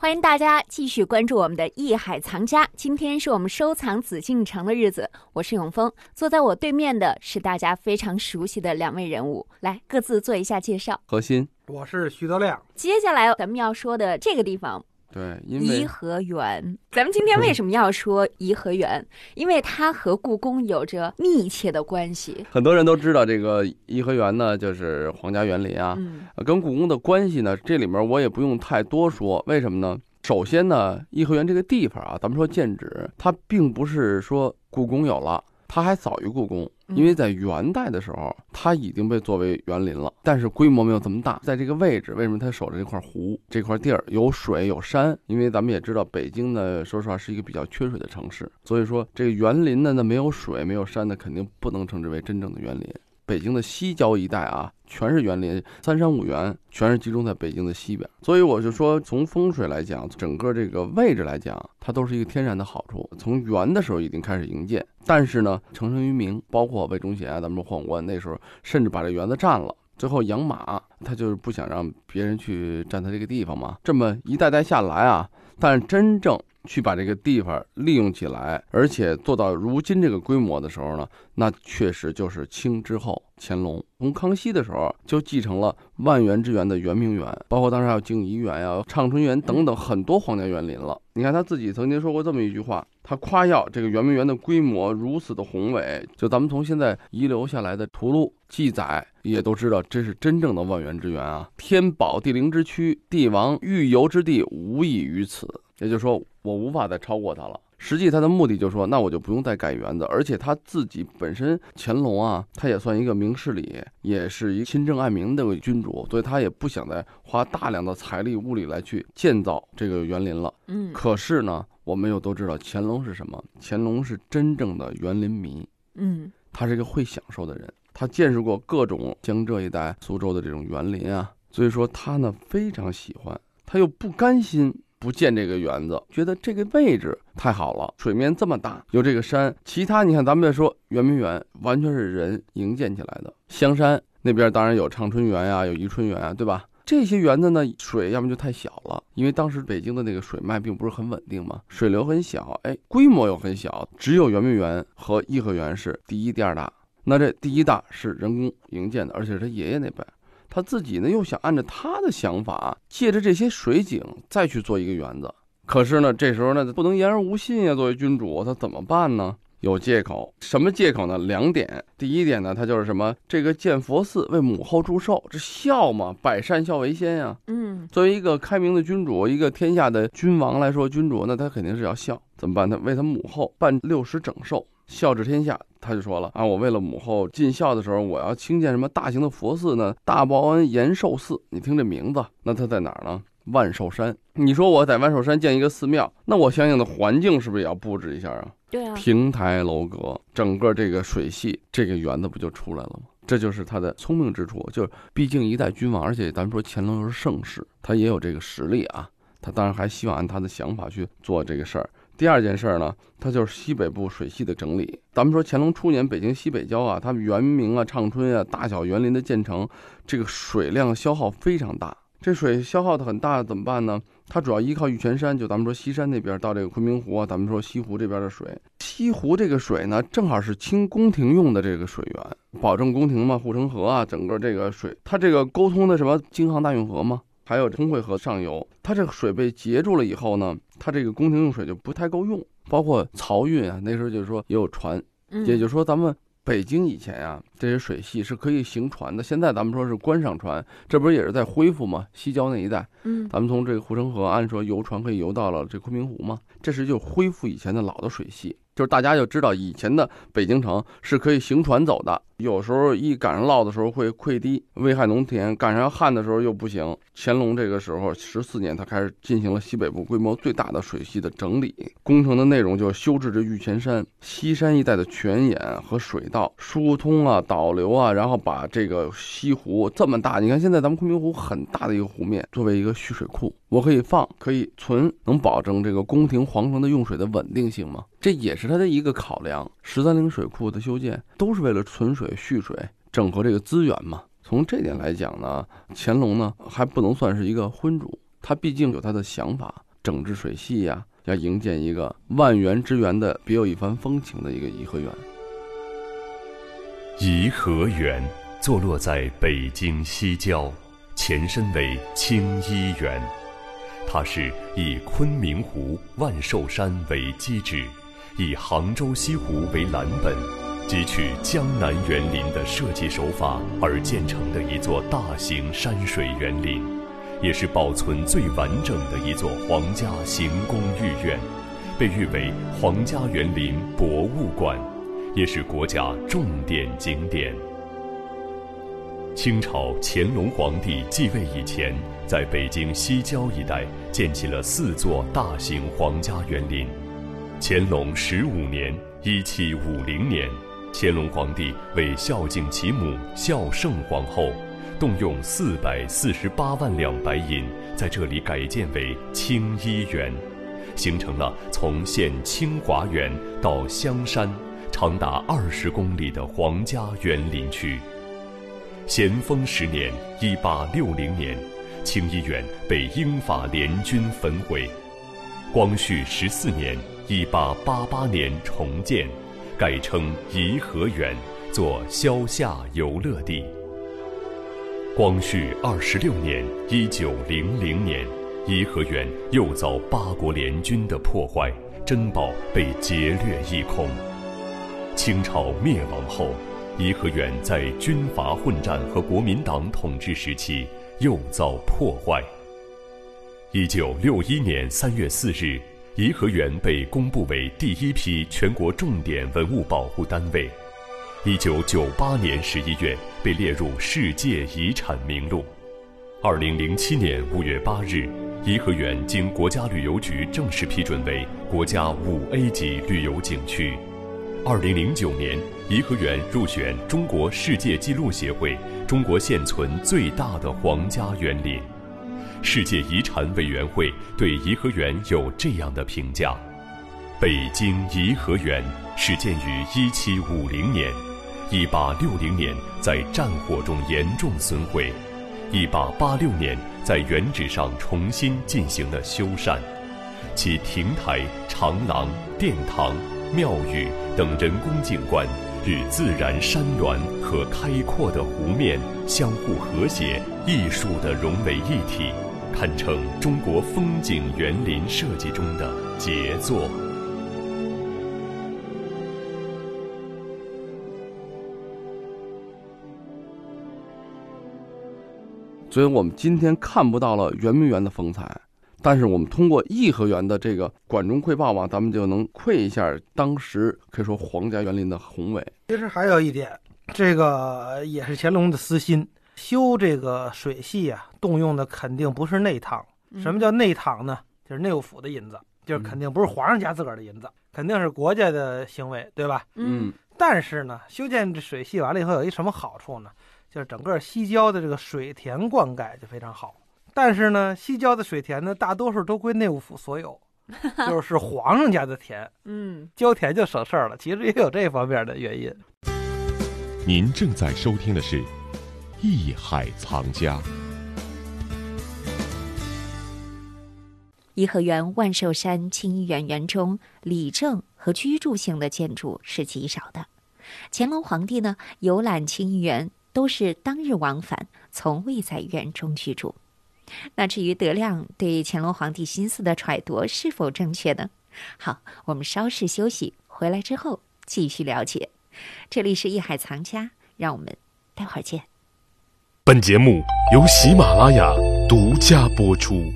欢迎大家继续关注我们的《艺海藏家》。今天是我们收藏紫禁城的日子，我是永峰，坐在我对面的是大家非常熟悉的两位人物，来各自做一下介绍。核心我是徐德亮，接下来咱们要说的这个地方对，因颐和园，咱们今天为什么要说颐和园？因为它和故宫有着密切的关系。很多人都知道这个颐和园呢，就是皇家园林啊，跟故宫的关系呢，这里面我也不用太多说，为什么呢？首先呢，颐和园这个地方啊，咱们说建址，它并不是说故宫有了，它还早于故宫，因为在元代的时候，它已经被作为园林了，但是规模没有这么大。在这个位置，为什么它守着这块湖这块地儿有水有山？因为咱们也知道，北京呢，说实话是一个比较缺水的城市，所以说这个园林呢，那没有水没有山的，肯定不能称之为真正的园林。北京的西郊一带啊，全是园林，三山五园全是集中在北京的西边。所以我就说，从风水来讲，整个这个位置来讲，它都是一个天然的好处。从元的时候已经开始营建，但是呢，成圣于明，包括魏忠贤啊，咱们说宦官那时候甚至把这园子占了。最后养马，他就是不想让别人去占他这个地方嘛。这么一代代下来啊，但真正去把这个地方利用起来，而且做到如今这个规模的时候呢，那确实就是清之后乾隆。从康熙的时候就继承了万园之园的圆明园，包括当时还有静怡园呀、畅春园等等很多皇家园林了。你看他自己曾经说过这么一句话，他夸耀这个圆明园的规模如此的宏伟，就咱们从现在遗留下来的图录记载，也都知道这是真正的万园之园啊！天宝地灵之区，帝王御游之地，无异于此。也就是说，我无法再超过它了。实际他的目的就是说，那我就不用再改园子，而且他自己本身乾隆啊，他也算一个明事理，也是一个亲政爱民的君主，所以他也不想再花大量的财力物力来去建造这个园林了。嗯可是呢，我们又都知道乾隆是什么？乾隆是真正的园林迷，嗯他是一个会享受的人，他见识过各种江浙一带、苏州的这种园林啊，所以说他呢非常喜欢，他又不甘心不建这个园子，觉得这个位置太好了，水面这么大，有这个山，其他你看咱们再说圆明园，完全是人营建起来的，香山那边当然有畅春园呀、有宜春园啊，对吧？这些园子呢，水要么就太小了，因为当时北京的那个水脉并不是很稳定嘛，水流很小，哎，规模又很小，只有圆明园和颐和园是第一、第二大。那这第一大是人工营建的，而且是他爷爷那辈，他自己呢又想按照他的想法，借着这些水井再去做一个园子。可是呢，这时候呢不能言而无信呀，作为君主，他怎么办呢？有借口，什么借口呢？两点。第一点呢，他就是什么？这个建佛寺为母后祝寿，这孝嘛，百善孝为先呀。嗯作为一个开明的君主，一个天下的君王来说，君主那他肯定是要孝，怎么办？他为他母后办六十整寿，孝治天下。他就说了啊，我为了母后尽孝的时候，我要兴建什么大型的佛寺呢？大报恩延寿寺，你听这名字，那它在哪儿呢？万寿山。你说我在万寿山建一个寺庙，那我相应的环境是不是也要布置一下啊？对啊，亭台楼阁，整个这个水系，这个园子不就出来了吗？这就是他的聪明之处，就是毕竟一代君王，而且咱们说乾隆又是盛世，他也有这个实力啊。他当然还希望按他的想法去做这个事儿。第二件事儿呢，他就是西北部水系的整理。咱们说乾隆初年北京西北郊啊，他们圆明啊、畅春啊、大小园林的建成，这个水量消耗非常大。这水消耗的很大，怎么办呢？它主要依靠玉泉山，就咱们说西山那边到这个昆明湖啊，咱们说西湖这边的水。西湖这个水呢，正好是清宫廷用的这个水源，保证宫廷嘛，护城河啊，整个这个水，它这个沟通的什么京杭大运河嘛，还有通惠河上游，它这个水被截住了以后呢，它这个宫廷用水就不太够用，包括漕运啊，那时候就是说也有船，嗯也就是说咱们。北京以前啊、这些水系是可以行船的。现在咱们说是观赏船，这不是也是在恢复吗？西郊那一带，嗯咱们从这个护城河，按说游船可以游到了这昆明湖吗，这是就恢复以前的老的水系，就是大家就知道以前的北京城是可以行船走的，有时候一赶上涝的时候会溃堤，危害农田；赶上旱的时候又不行。乾隆这个时候十四年，他开始进行了西北部规模最大的水系的整理，工程的内容就是修治这玉泉山、西山一带的泉眼和水道疏通啊、导流啊，然后把这个西湖这么大，你看现在咱们昆明湖很大的一个湖面，作为一个蓄水库，我可以放，可以存，能保证这个宫廷皇城的用水的稳定性吗？这也是它的一个考量。十三陵水库的修建都是为了存水、蓄水、整合这个资源嘛。从这点来讲呢，乾隆呢还不能算是一个昏主，他毕竟有他的想法。整治水系呀，要营建一个万园之园的别有一番风情的一个颐和园。颐和园坐落在北京西郊，前身为清漪园。它是以昆明湖、万寿山为基址，以杭州西湖为蓝本，汲取江南园林的设计手法而建成的一座大型山水园林，也是保存最完整的一座皇家行宫御苑，被誉为皇家园林博物馆，也是国家重点景点。清朝乾隆皇帝继位以前，在北京西郊一带建起了四座大型皇家园林。乾隆十五年（一七五零年），乾隆皇帝为孝敬其母孝圣皇后，动用四百四十八万两白银，在这里改建为清漪园，形成了从现清华园到香山，长达二十公里的皇家园林区。咸丰十年（一八六零年），清漪园被英法联军焚毁。光绪十四年（一八八八年）重建，改称颐和园，做消夏游乐地。光绪二十六年（一九零零年），颐和园又遭八国联军的破坏，珍宝被劫掠一空。清朝灭亡后。颐和园在军阀混战和国民党统治时期又遭破坏。一九六一年三月四日，颐和园被公布为第一批全国重点文物保护单位。一九九八年十一月，被列入世界遗产名录。二零零七年五月八日，颐和园经国家旅游局正式批准为国家五 A 级旅游景区。二零零九年，颐和园入选中国世界纪录协会中国现存最大的皇家园林。世界遗产委员会对颐和园有这样的评价：北京颐和园始建于一七五零年，一八六零年在战火中严重损毁，一八八六年在原址上重新进行了修缮，其亭台、长廊、殿堂。庙宇等人工景观与自然山峦和开阔的湖面相互和谐、艺术的融为一体，堪称中国风景园林设计中的杰作。所以我们今天看不到了圆明园的风采。但是我们通过颐和园的这个管中窥豹嘛，咱们就能窥一下当时可以说皇家园林的宏伟。其实还有一点，这个也是乾隆的私心，修这个水系啊，动用的肯定不是内堂。什么叫内堂呢？就是内务府的银子，就是肯定不是皇上家自个儿的银子，肯定是国家的行为，对吧？嗯。但是呢，修建这水系完了以后，有一什么好处呢？就是整个西郊的这个水田灌溉就非常好。但是呢，西郊的水田呢，大多数都归内务府所有，就是皇上家的田。嗯，浇田就省事儿了。其实也有这方面的原因。您正在收听的是《艺海藏家》。颐和园、万寿山、清漪园园中，理政和居住性的建筑是极少的。乾隆皇帝呢，游览清漪园都是当日往返，从未在园中居住。那至于德亮对乾隆皇帝心思的揣度是否正确呢？好，我们稍事休息，回来之后继续了解。这里是艺海藏家，让我们待会儿见。本节目由喜马拉雅独家播出。